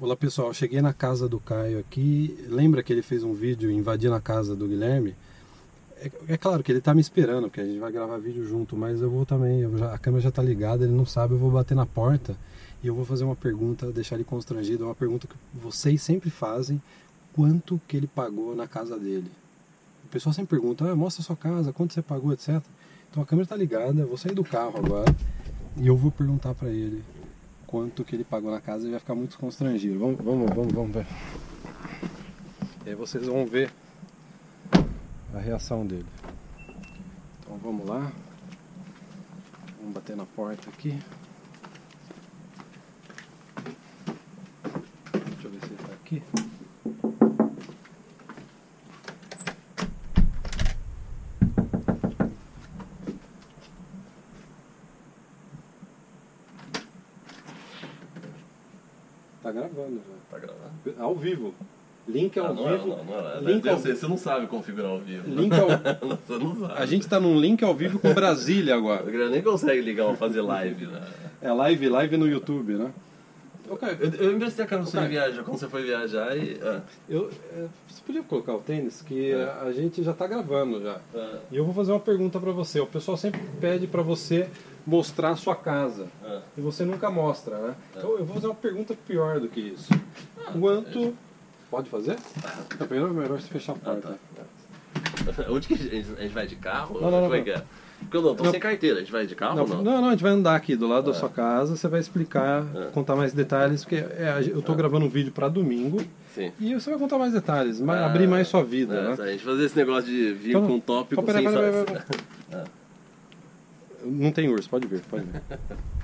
Olá pessoal, cheguei na casa do Caio aqui. Lembra que ele fez um vídeo invadindo a casa do Guilherme? É, é claro que ele tá me esperando, porque a gente vai gravar vídeo junto, mas eu vou também. eu já- a câmera já tá ligada, ele não sabe, eu vou bater na porta e eu vou fazer uma pergunta, deixar ele constrangido. É uma pergunta que vocês sempre fazem: quanto que ele pagou na casa dele? O pessoal sempre pergunta: ah, mostra a sua casa, quanto você pagou, etc. Então a câmera tá ligada, eu vou sair do carro agora e eu vou perguntar pra ele quanto que ele pagou na casa e vai ficar muito constrangido. Vamos, vamos, vamos, vamos ver. E aí vocês vão ver a reação dele. Então vamos lá. Vamos bater na porta aqui. Deixa eu ver se ele tá aqui. Tá gravando já. Tá gravando? Ao vivo. Link ao Ah, não é, vivo. não, não é. Link ao- Você não sabe configurar ao vivo. Link ao... Você não sabe. A gente tá num link ao vivo com Brasília agora. Nem consegue ligar ou fazer live, né? É live, live no YouTube, né? Ok, Eu, eu emprestei a câmera pra você Ok. viajar, quando você foi viajar e... Ah, eu, é, você podia colocar o tênis, que É. a gente já tá gravando já. ah, E eu vou fazer uma pergunta pra você. O pessoal sempre pede pra você mostrar a sua casa. ah. E você nunca mostra, né? Então eu vou fazer uma pergunta pior do que isso. Ah, Quanto. Pode fazer? Não, primeiro é melhor você fechar a Ah, porta. tá. Onde que a gente, a gente vai de carro? Não, não, não, é não. que é? Porque eu não, tô Não. sem carteira, a gente vai de carro Não, ou não? não, não, a gente vai andar aqui do lado da É. sua casa, você vai explicar, É. contar mais detalhes, porque é, eu tô gravando um vídeo pra domingo Sim. e você vai contar mais detalhes, Ah, abrir mais sua vida, é, né? A gente fazer esse negócio de vir Então, com um tópico então, peraí, sem... peraí, sa- peraí, peraí. Não tem urso, pode vir, pode vir.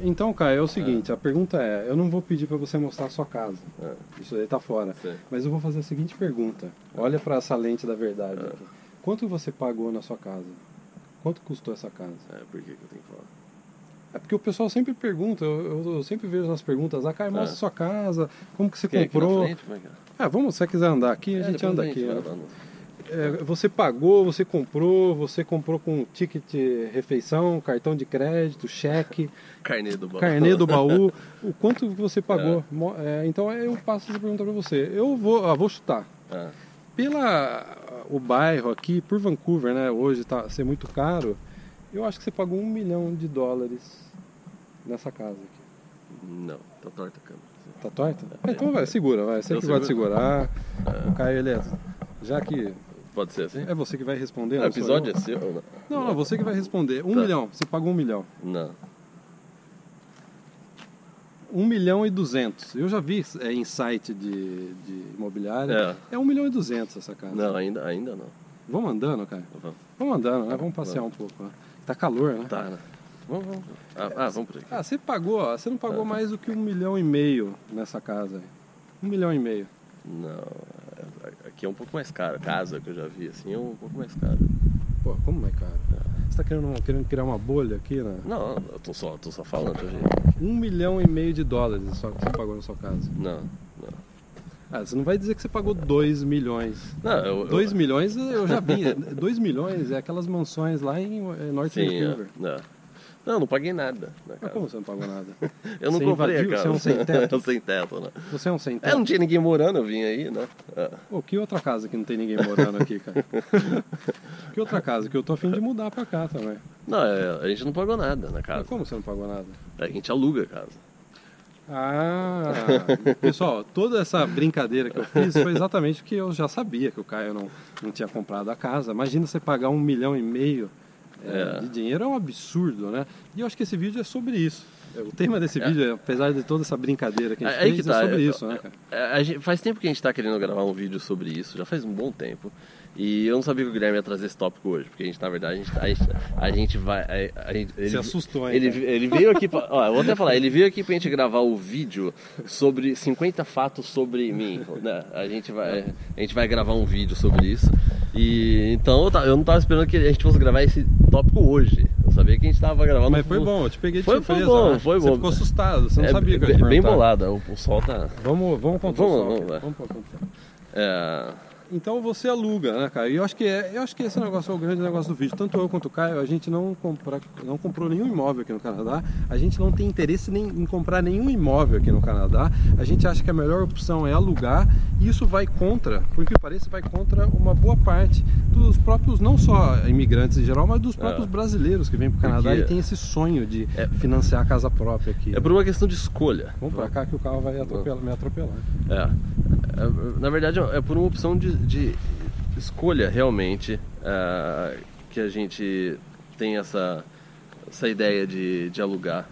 Então, Caio, é o seguinte, a pergunta é, eu não vou pedir pra você mostrar a sua casa, Ah, isso aí tá fora, sim. mas eu vou fazer a seguinte pergunta, olha pra essa lente da verdade Ah. aqui. Quanto você pagou na sua casa? Quanto custou essa casa? É, por que, que eu tenho que falar? É porque o pessoal sempre pergunta, eu, eu- eu sempre vejo nas perguntas, ah, Caio, mostra É. sua casa, como que você Quer aqui na comprou? frente? É é? Ah, vamos, se você quiser andar aqui, a É, gente anda a gente É, você pagou, você comprou, você comprou com ticket refeição, cartão de crédito, cheque, Carnê do baú. carnê do baú, o quanto você pagou? É. É, então eu passo essa pergunta pra você. Eu vou, ah, vou chutar. Ah, Pela o bairro aqui, por Vancouver, né, hoje tá ser muito caro, eu acho que você pagou um milhão de dólares nessa casa aqui. não, tá torta a câmera. Tá torta? Ah, então vai, segura, vai. Você Eu que gosta de segurar. O Caio, ele é. Já que Pode ser assim? é você que vai responder. o não sou episódio é seu ou não? Não, não, você que vai responder. Um Tá. milhão, você pagou um milhão. Não. Um milhão e duzentos. Eu já vi é, em site de, de imobiliária. É. É um milhão e duzentos essa casa. Não, ainda, ainda não. Vamos andando, cara. Vamos. Vamos andando, né? Vamos passear um pouco. né? Tá calor, né? Tá, né? Vamos, vamos. Ah, ah, vamos por aqui. Ah, você pagou, ó, você não pagou Tá. mais do que um milhão e meio nessa casa. Um milhão e meio. Não, aqui é um pouco mais caro. Casa que eu já vi assim é um pouco mais caro. Pô, como é caro? Você tá querendo, querendo criar uma bolha aqui, né? Não, eu tô só, tô só falando, gente. Um milhão e meio de dólares só que você pagou na sua casa. Não, não. Ah, você não vai dizer que você pagou 2 milhões. Não, eu. eu 2 milhões eu já vi. 2 milhões é aquelas mansões lá em eh, North Sim, Vancouver. é. Não, não paguei nada. Na Mas casa. como você não pagou nada? Eu não Você comprei invadiu? a casa. Você é um sem teto? Eu sem teto, né? Você é um sem É, teto. não tinha ninguém morando, eu vim aí, né? É. Pô, que outra casa que não tem ninguém morando aqui, cara? que outra casa que eu tô afim de mudar pra cá também. Não, é, a gente não pagou nada na Mas casa. como você não pagou nada? A gente aluga a casa. Ah, pessoal, toda essa brincadeira que eu fiz foi exatamente porque eu já sabia que o Caio não, não tinha comprado a casa. Imagina você pagar um milhão e meio é, É. de dinheiro, é um absurdo, né? E eu acho que esse vídeo é sobre isso. O tema desse É. vídeo, apesar de toda essa brincadeira que a gente Aí fez, que tá, é sobre eu- isso, né, cara? É, faz tempo que a gente tá querendo gravar um vídeo sobre isso, já faz um bom tempo. E eu não sabia que o Guilherme ia trazer esse tópico hoje, porque a gente, na verdade, a gente, a gente, a gente vai. A, a gente, ele, Se assustou, hein, Ele, ele veio aqui. Pra, ó, eu vou até falar, ele veio aqui pra gente gravar o vídeo sobre 50 fatos sobre mim. Né? A, gente vai, a gente vai gravar um vídeo sobre isso. E então eu, não tava esperando que a gente fosse gravar esse tópico hoje. Eu sabia que a gente tava gravando. Mas foi bom, eu te peguei de Foi- surpresa. foi bom, né? foi Você bom. ficou assustado, você não É, sabia que eu ia bem, bolado, o, o sol tá. Vamos, vamos contar Vamos, o sol vamos, aqui. vai. Vamos contar. É, Então você aluga, né, cara? E eu acho que é, eu acho que esse negócio é o grande negócio do vídeo. Tanto eu quanto o Caio, a gente não, compra, não comprou nenhum imóvel aqui no Canadá. A gente não tem interesse nem, em comprar nenhum imóvel aqui no Canadá. A gente acha que a melhor opção é alugar. E isso vai contra, por que pareça, vai contra uma boa parte dos próprios, não só imigrantes em geral, mas dos próprios é. brasileiros que vêm para o Canadá Porque e tem esse sonho de é, financiar a casa própria aqui. É por uma questão de escolha. Vamos para cá que o carro vai atropelar, me atropelar. É. é. Na verdade, é por uma opção de, de escolha realmente uh, que a gente tem essa, essa ideia de, de alugar.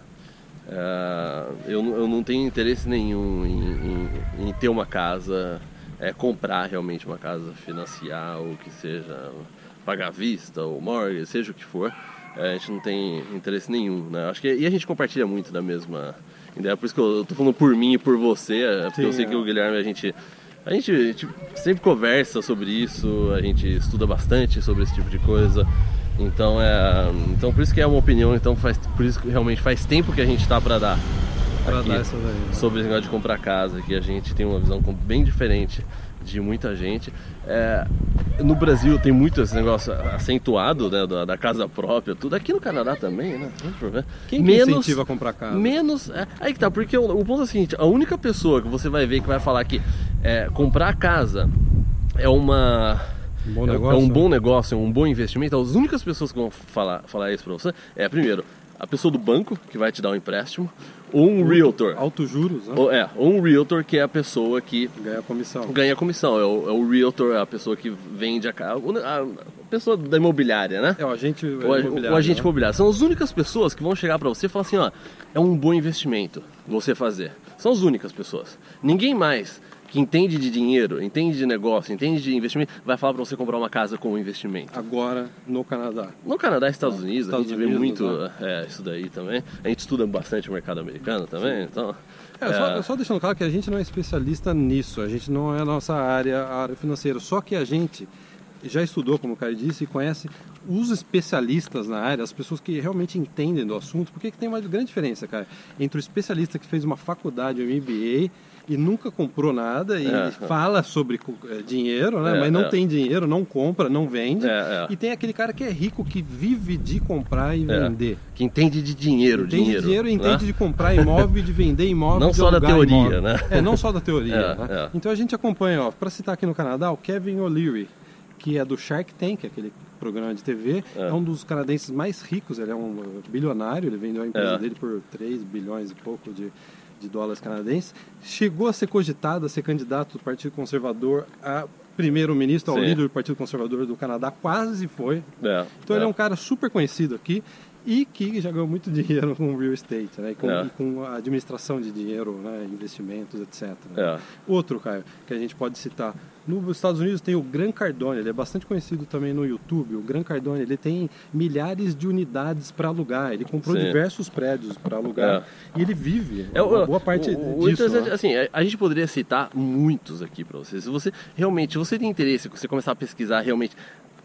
Uh, eu, eu não tenho interesse nenhum em, em, em ter uma casa, é, comprar realmente uma casa, financiar ou que seja, pagar vista ou mortgage, seja o que for. É, a gente não tem interesse nenhum, né? Acho que e a gente compartilha muito da mesma ideia, por isso que eu, eu tô falando por mim e por você, é porque Sim, eu sei é. que o Guilherme a gente a gente, a gente, sempre conversa sobre isso, a gente estuda bastante sobre esse tipo de coisa. Então é, então por isso que é uma opinião, então faz, por isso que realmente faz tempo que a gente está para dar pra dar essa daí, sobre esse negócio de comprar casa, que a gente tem uma visão bem diferente de muita gente. É, no Brasil tem muito esse negócio acentuado né, da, da, casa própria, tudo. Aqui no Canadá também, né? Quem menos, que incentiva a comprar casa? Menos. É, aí que tá, porque o, o, ponto é o seguinte: a única pessoa que você vai ver que vai falar que é, comprar casa é uma. Um bom negócio, é, um bom negócio, é um bom investimento. As únicas pessoas que vão falar, falar isso pra você é, primeiro, a pessoa do banco que vai te dar um empréstimo, ou um realtor. Alto juros, né? Ou, é, ou um realtor que é a pessoa que ganha comissão. Ganha comissão, é o, é o realtor, é a pessoa que vende a casa, a pessoa da imobiliária, né? É o agente o, imobiliário. O agente né? imobiliário. São as únicas pessoas que vão chegar para você e falar assim, ó, é um bom investimento você fazer. São as únicas pessoas. Ninguém mais que entende de dinheiro, entende de negócio, entende de investimento, vai falar para você comprar uma casa com investimento. Agora no Canadá. No Canadá e Estados Unidos, Estados a gente Unidos, vê muito né? é, isso daí também. A gente estuda bastante o mercado americano também, Sim. então. É, é... Só, só, deixando claro que a gente não é especialista nisso, a gente não é a nossa área, a área financeira, só que a gente já estudou, como o Caio disse, e conhece os especialistas na área, as pessoas que realmente entendem do assunto, porque tem uma grande diferença, cara, entre o especialista que fez uma faculdade, um MBA, e nunca comprou nada e é, fala sobre é, dinheiro, né? É, mas não é. tem dinheiro, não compra, não vende. É, é. E tem aquele cara que é rico que vive de comprar e vender. Que entende de dinheiro, entende dinheiro. dinheiro e entende né? de comprar imóvel e de vender imóvel. Não só da teoria, imóvel. né? É, não só da teoria. Né? Então a gente acompanha, ó, para citar aqui no Canadá, o Kevin O'Leary, que é do Shark Tank, aquele programa de TV, é. um dos canadenses mais ricos, ele é um bilionário, ele vendeu a empresa dele por 3 bilhões e pouco de de dólares canadenses, chegou a ser cogitado a ser candidato do Partido Conservador a primeiro-ministro, ao líder do Partido Conservador do Canadá, quase foi. É, então é. ele é um cara super conhecido aqui e que já ganhou muito dinheiro com real estate, né? E com, é. e com a administração de dinheiro, né? investimentos, etc. Né? É. Outro, Caio, que a gente pode citar. Nos Estados Unidos tem o Gran Cardone, ele é bastante conhecido também no YouTube. O Gran Cardone, ele tem milhares de unidades para alugar. Ele comprou Sim. diversos prédios para alugar é. e ele vive é, uma boa parte o, disso. O né? assim, a gente poderia citar muitos aqui para vocês. Se você realmente, se você tem interesse, se você começar a pesquisar realmente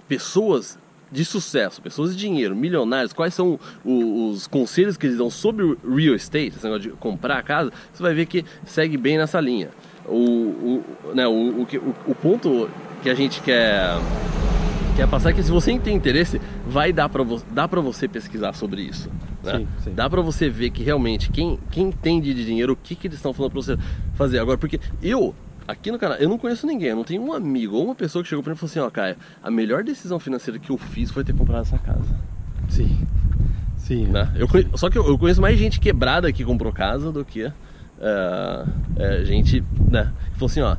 pessoas de sucesso, pessoas de dinheiro, milionários, quais são os, os conselhos que eles dão sobre o real estate, esse negócio de comprar a casa, você vai ver que segue bem nessa linha. O, o, né, o, o, o, ponto que a gente quer, quer passar é que se você tem interesse, vai dar para vo, dá para você pesquisar sobre isso. Né? Sim, sim. Dá para você ver que realmente quem, quem entende de dinheiro, o que, que eles estão falando para você fazer. Agora, porque eu Aqui no canal, eu não conheço ninguém, eu não tenho um amigo ou uma pessoa que chegou pra mim e falou assim, ó, Caio, a melhor decisão financeira que eu fiz foi ter comprado essa casa. Sim. Sim. Né? Eu conheço, só que eu, conheço mais gente quebrada que comprou casa do que uh, é, gente, né? Que falou assim, ó,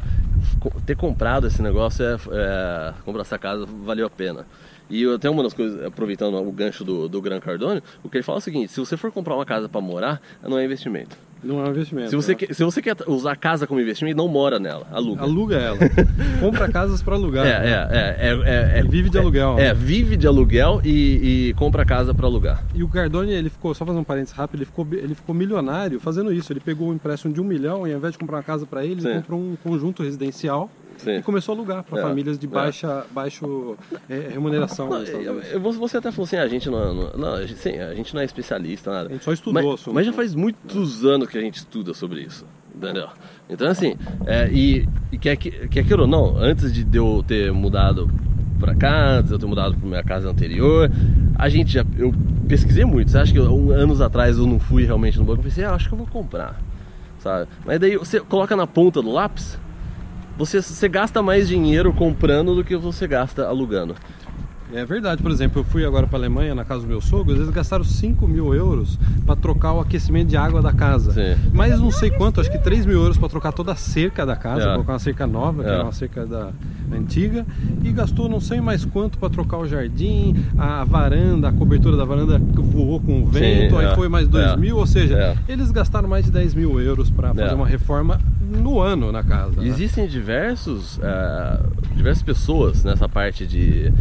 ter comprado esse negócio é, é comprar essa casa valeu a pena. E até uma das coisas, aproveitando o gancho do, do Gran Cardone, o que ele fala é o seguinte: se você for comprar uma casa para morar, não é investimento. Não é um investimento. Se você, quer, se você quer usar a casa como investimento, não mora nela, aluga. Aluga ela. compra casas para alugar. É, né? é, é, é, E vive de aluguel. É, vive de aluguel e, e compra casa para alugar. E o Cardone, ele ficou, só fazer um parênteses rápido, ele ficou, ele ficou milionário fazendo isso. Ele pegou um empréstimo de um milhão e ao invés de comprar uma casa para ele, Sim. ele comprou um conjunto residencial Sim. e começou a alugar para é. famílias de é. baixa, é. baixo é, remuneração. Não, eu, você até falou assim, a gente não, não, não a, gente, sim, a gente não é especialista, nada. A gente só estudou mas, mas já faz muitos anos que a gente estuda sobre isso. Entendeu? Então, assim, é, e, e quer, quer queira ou não, antes de eu ter mudado pra cá, antes de eu ter mudado pra minha casa anterior, a gente já. Eu pesquisei muito. Você acha que um, anos atrás eu não fui realmente no banco? Eu pensei, ah, acho que eu vou comprar. Sabe? Mas daí você coloca na ponta do lápis, você, você gasta mais dinheiro comprando do que você gasta alugando. É verdade, por exemplo, eu fui agora para a Alemanha na casa dos meus sogros, eles gastaram 5 mil euros para trocar o aquecimento de água da casa. Sim. Mas não sei quanto, acho que 3 mil euros para trocar toda a cerca da casa, é. colocar uma cerca nova, que é. era uma cerca da antiga, e gastou não sei mais quanto para trocar o jardim, a varanda, a cobertura da varanda voou com o vento, Sim, aí é. foi mais 2 é. mil, ou seja, é. eles gastaram mais de 10 mil euros para fazer é. uma reforma no ano na casa. Né? Existem né? diversos, diversas pessoas nessa parte de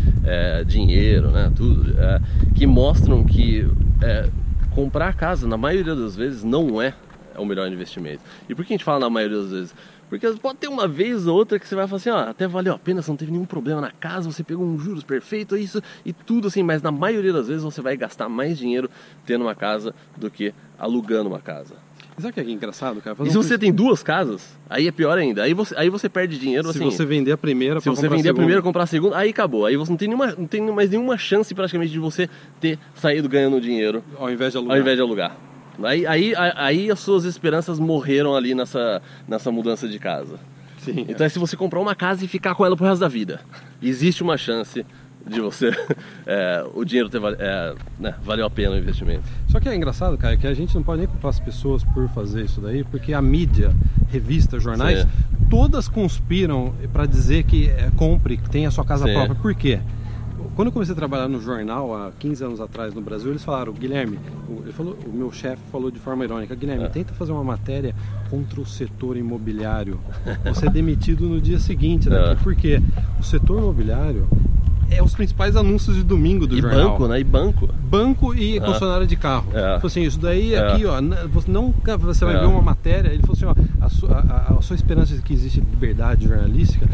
dinheiro, né, tudo, é, que mostram que é, comprar casa, na maioria das vezes, não é o melhor investimento. E por que a gente fala na maioria das vezes? Porque pode ter uma vez ou outra que você vai falar assim, ó, até valeu a pena, você não teve nenhum problema na casa, você pegou um juros perfeito, isso e tudo assim, mas na maioria das vezes você vai gastar mais dinheiro tendo uma casa do que alugando uma casa. Sabe o que é engraçado, cara? Fazer e se um... você tem duas casas, aí é pior ainda. Aí você, aí você perde dinheiro se assim. Se você vender a primeira, se você vender a, a primeira, comprar a segunda, aí acabou. Aí você não tem nenhuma, não tem mais nenhuma chance praticamente de você ter saído ganhando dinheiro ao invés de alugar. Ao invés de alugar. Aí, aí, aí as suas esperanças morreram ali nessa, nessa mudança de casa. Sim, então é. é se você comprar uma casa e ficar com ela pro resto da vida. Existe uma chance de você é, o dinheiro ter é, né, valeu a pena o investimento. Só que é engraçado, cara, que a gente não pode nem culpar as pessoas por fazer isso daí, porque a mídia, revistas, jornais, Sim. todas conspiram para dizer que é, compre, que tenha sua casa Sim. própria. Por quê? Quando eu comecei a trabalhar no jornal há 15 anos atrás no Brasil, eles falaram, Guilherme, ele falou, o meu chefe falou de forma irônica, Guilherme, é. tenta fazer uma matéria contra o setor imobiliário. Você é demitido no dia seguinte, né? É. Por quê? O setor imobiliário é os principais anúncios de domingo do e jornal. banco, né? E banco. Banco e é. concessionária de carro. É. Falou assim, isso daí é. aqui, ó, você nunca você vai é. ver uma matéria, ele falou assim, ó, a sua, a, a sua esperança de que existe liberdade jornalística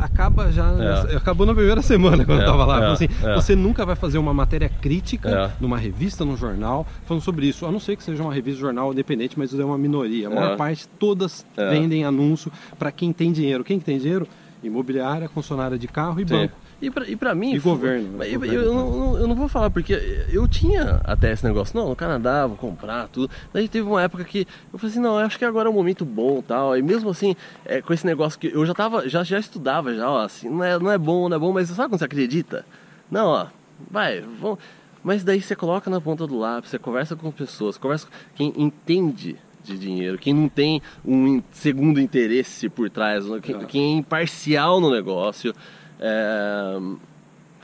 acaba já, é. acabou na primeira semana quando eu tava lá. Falou assim, você nunca vai fazer uma matéria crítica numa revista, num jornal, falando sobre isso, a não ser que seja uma revista jornal independente, mas isso é uma minoria. A maior parte, todas vendem anúncio para quem tem dinheiro. Quem que tem dinheiro? Imobiliária, concessionária de carro e Sim. banco. E pra, e pra mim. E governo. Eu, governo eu, não, eu, não, vou falar, porque eu tinha até esse negócio, não, no Canadá, vou comprar tudo. Daí teve uma época que eu falei assim, não, acho que agora é um momento bom tal. E mesmo assim, é, com esse negócio que eu já tava, já, já estudava, já, ó, assim, não é, não é bom, não é bom, mas sabe quando você acredita? Não, ó, vai, vamos. Mas daí você coloca na ponta do lápis, você conversa com pessoas, conversa com quem entende de dinheiro, quem não tem um segundo interesse por trás, quem, quem é imparcial no negócio é,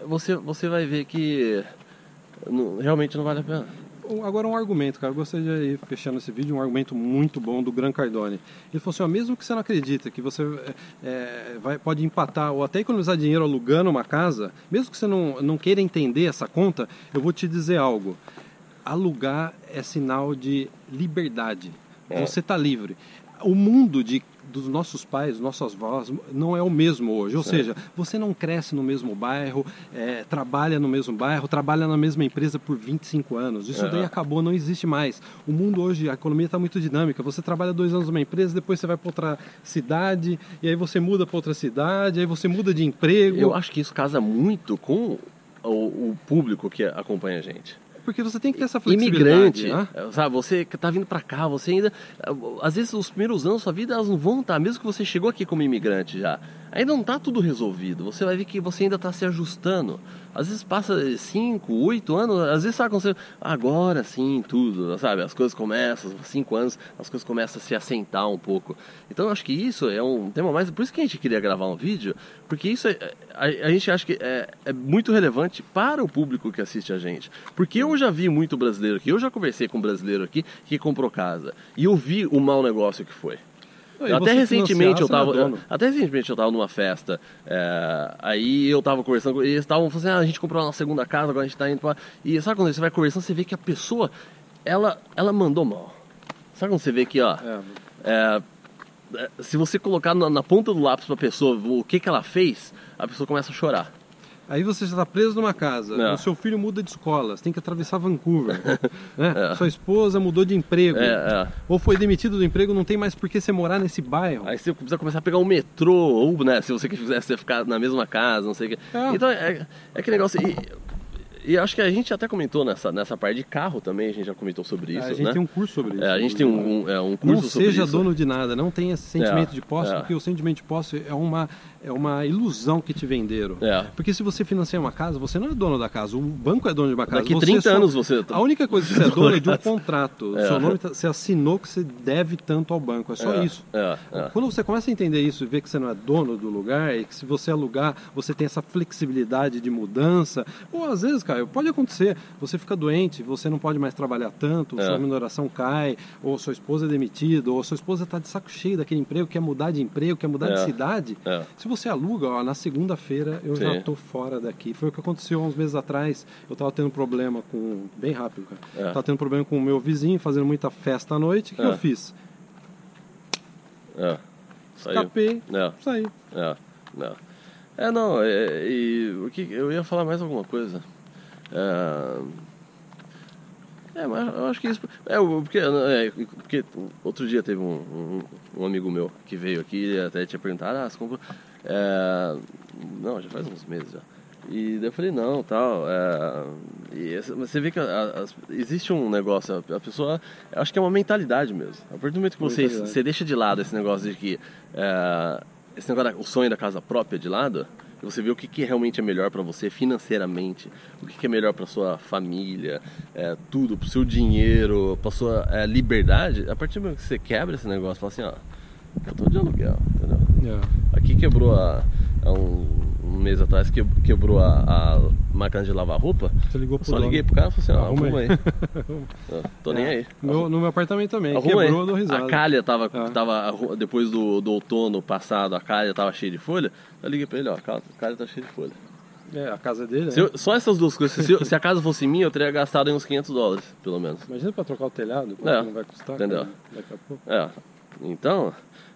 você, você vai ver que não, realmente não vale a pena. Agora um argumento, cara, eu gostaria de ir fechando esse vídeo, um argumento muito bom do Gran Cardone. Ele falou assim, ó, mesmo que você não acredita que você é, vai, pode empatar ou até economizar dinheiro alugando uma casa, mesmo que você não, não queira entender essa conta, eu vou te dizer algo. Alugar é sinal de liberdade. É. Você está livre. O mundo de dos nossos pais, nossas avós, não é o mesmo hoje. Ou seja, você não cresce no mesmo bairro, é, trabalha no mesmo bairro, trabalha na mesma empresa por 25 anos. Isso daí acabou, não existe mais. O mundo hoje, a economia está muito dinâmica. Você trabalha dois anos numa empresa, depois você vai para outra cidade, e aí você muda para outra cidade, aí você muda de emprego. Eu acho que isso casa muito com o, o público que acompanha a gente. Porque você tem que ter essa flexibilidade. Imigrante, né? sabe? Você que está vindo para cá, você ainda. Às vezes, os primeiros anos da sua vida, elas não vão estar, tá, mesmo que você chegou aqui como imigrante já. Ainda não está tudo resolvido. Você vai ver que você ainda está se ajustando. Às vezes passa 5, 8 anos, às vezes sabe quando você. Agora sim, tudo, sabe? As coisas começam, 5 anos, as coisas começam a se assentar um pouco. Então eu acho que isso é um tema mais. Por isso que a gente queria gravar um vídeo, porque isso é, a, a gente acha que é, é muito relevante para o público que assiste a gente. Porque eu já vi muito brasileiro aqui, eu já conversei com um brasileiro aqui que comprou casa. E eu vi o mau negócio que foi até recentemente eu tava. Até recentemente eu tava numa festa. É, aí eu tava conversando, e eles estavam falando assim, ah, a gente comprou uma segunda casa, agora a gente tá indo pra. E sabe quando você vai conversando, você vê que a pessoa, ela, ela mandou mal. Sabe quando você vê que, ó. É. É, é se você colocar na, na, ponta do lápis pra pessoa o que, que ela fez, a pessoa começa a chorar. Aí você já está preso numa casa, É. o seu filho muda de escola, você tem que atravessar Vancouver. né? É. Sua esposa mudou de emprego. É, é. Ou foi demitido do emprego, não tem mais por que você morar nesse bairro. Aí você precisa começar a pegar o metrô, ou, né, se você quisesse você ficar na mesma casa, não sei o quê. É. Então, é, é que negócio... E, e acho que a gente até comentou nessa, nessa parte de carro também, a gente já comentou sobre isso, a gente né? tem um curso sobre isso. É, a gente tem um, um, é, um curso Não sobre seja isso. dono de nada, não tenha esse sentimento É, de posse, é. porque o sentimento de posse é uma, é uma ilusão que te venderam. É. Porque se você financia uma casa, você não é dono da casa, o banco é dono de uma casa. Daqui você 30 só- anos você... A única coisa que você é dono é de um contrato. É. Seu nome tá- você assinou que você deve tanto ao banco, é só É, isso. É, é. Quando você começa a entender isso e ver que você não é dono do lugar e que se você alugar, você tem essa flexibilidade de mudança, ou às vezes, cara, pode acontecer, você fica doente, você não pode mais trabalhar tanto, É. sua minoração cai, ou sua esposa é demitida, ou sua esposa está de saco cheio daquele emprego, quer mudar de emprego, quer mudar de cidade. Se você aluga, ó, na segunda-feira eu já Sim. estou fora daqui. Foi o que aconteceu há uns meses atrás. Eu estava tendo problema com. Bem rápido, cara. É. Tava tendo problema com o meu vizinho, fazendo muita festa à noite. O que É. eu fiz? É. Saiu. Escapei, É. saí. É, não. É, não, é, e o que eu ia falar mais alguma coisa. É, é mas eu acho que isso. É, porque, é, porque outro dia teve um, um, um amigo meu que veio aqui e até tinha perguntado, ah, você comprou. É, não, já faz uns meses já. E daí eu falei, não, tal. É, e essa- você vê que a- as- existe um negócio, a, a pessoa. eu Acho que é uma mentalidade mesmo. A partir do momento que você, você deixa de lado esse negócio de que. é, esse negócio, o sonho da casa própria de lado, e você vê o que, que realmente é melhor para você financeiramente, o que, que é melhor para sua família, é, tudo, para o seu dinheiro, para sua é, liberdade, a partir do momento que você quebra esse negócio, fala assim, ó, eu tô de aluguel, entendeu? É. Aqui quebrou a, um, um mês atrás que- quebrou a, a máquina de lavar roupa. Você ligou pro só dono. liguei pro cara e falei assim, Arruma aí. aí. Tô nem aí. Meu- no meu apartamento também. Arruma Quebrou, aí. risada. A calha tava, É. tava depois do, do outono passado, a calha tava cheia de folha. Eu liguei pra ele, ó, a calha- a calha tá cheia de folha. É, a casa dele, Se eu- só essas duas coisas. Se, eu- se a casa fosse minha, eu teria gastado uns 500 dólares, pelo menos. Imagina pra trocar o telhado, É, não vai custar. entendeu? cara, Daqui a pouco. É. Então,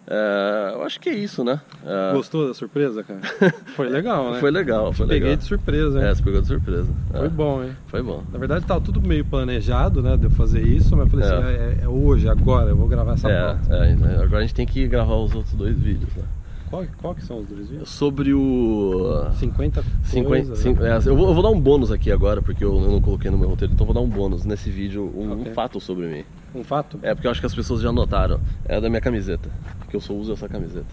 é, eu acho que é isso, né? É, Gostou da surpresa, cara? Foi legal, né? Foi legal, foi Peguei legal. de surpresa, hein? É, você pegou de surpresa. É, Foi bom, hein? Foi bom. Na verdade, tava tudo meio planejado, né? De eu fazer isso, mas eu falei É. assim, é, é hoje, agora, eu vou gravar essa É, pauta. é, agora a gente tem que gravar os outros dois vídeos, né? Qual, qual que são os dois vídeos? Sobre o. 50 50, coisas, cin- né? é, eu, vou, eu vou dar um bônus aqui agora, porque eu, eu não coloquei no meu roteiro, então vou dar um bônus nesse vídeo, um, um Ok. fato sobre mim. Um fato? É porque eu acho que as pessoas já notaram. É da minha camiseta. Porque eu só uso essa camiseta.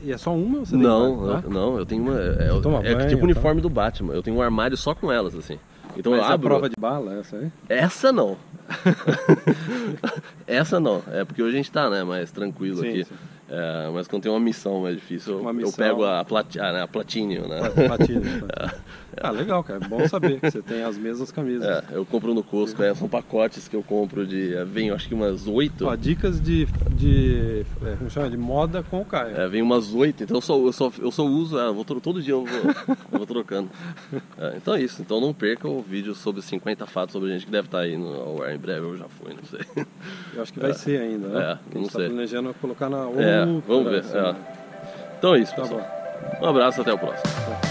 E é só uma ou você tem Não, várias, eu, tá? não, eu tenho uma. É, toma é banho, tipo o tá? uniforme do Batman. Eu tenho um armário só com elas, assim. Então Mas eu é a abro. prova de bala essa aí? Essa não. Essa não. É porque hoje a gente tá, né, mais tranquilo Sim, aqui. sim. É, mas quando tem uma missão mais difícil, eu, Uma eu missão. pego a, plati, ah, né, a Platinum, né? Platina. ah, legal, cara. Bom saber que você tem as mesmas camisas. É, eu compro no Costco, é, são pacotes que eu compro de. é, Vem, acho que umas oito. Ó, dicas de, de, é, como chama? de moda com o Caio. É, vem umas oito, então eu só, eu só, eu só uso, é, eu vou, todo dia eu vou, eu vou trocando. É, então é isso, então não perca o vídeo sobre 50 fatos sobre a gente que deve estar aí no ao ar em breve, eu já fui, não sei. Eu acho que vai ser ainda, né? É, não tá sei. planejando colocar na. É, vamos ver. semana. é. Então é isso, Tá pessoal. bom. Um abraço, até o próximo.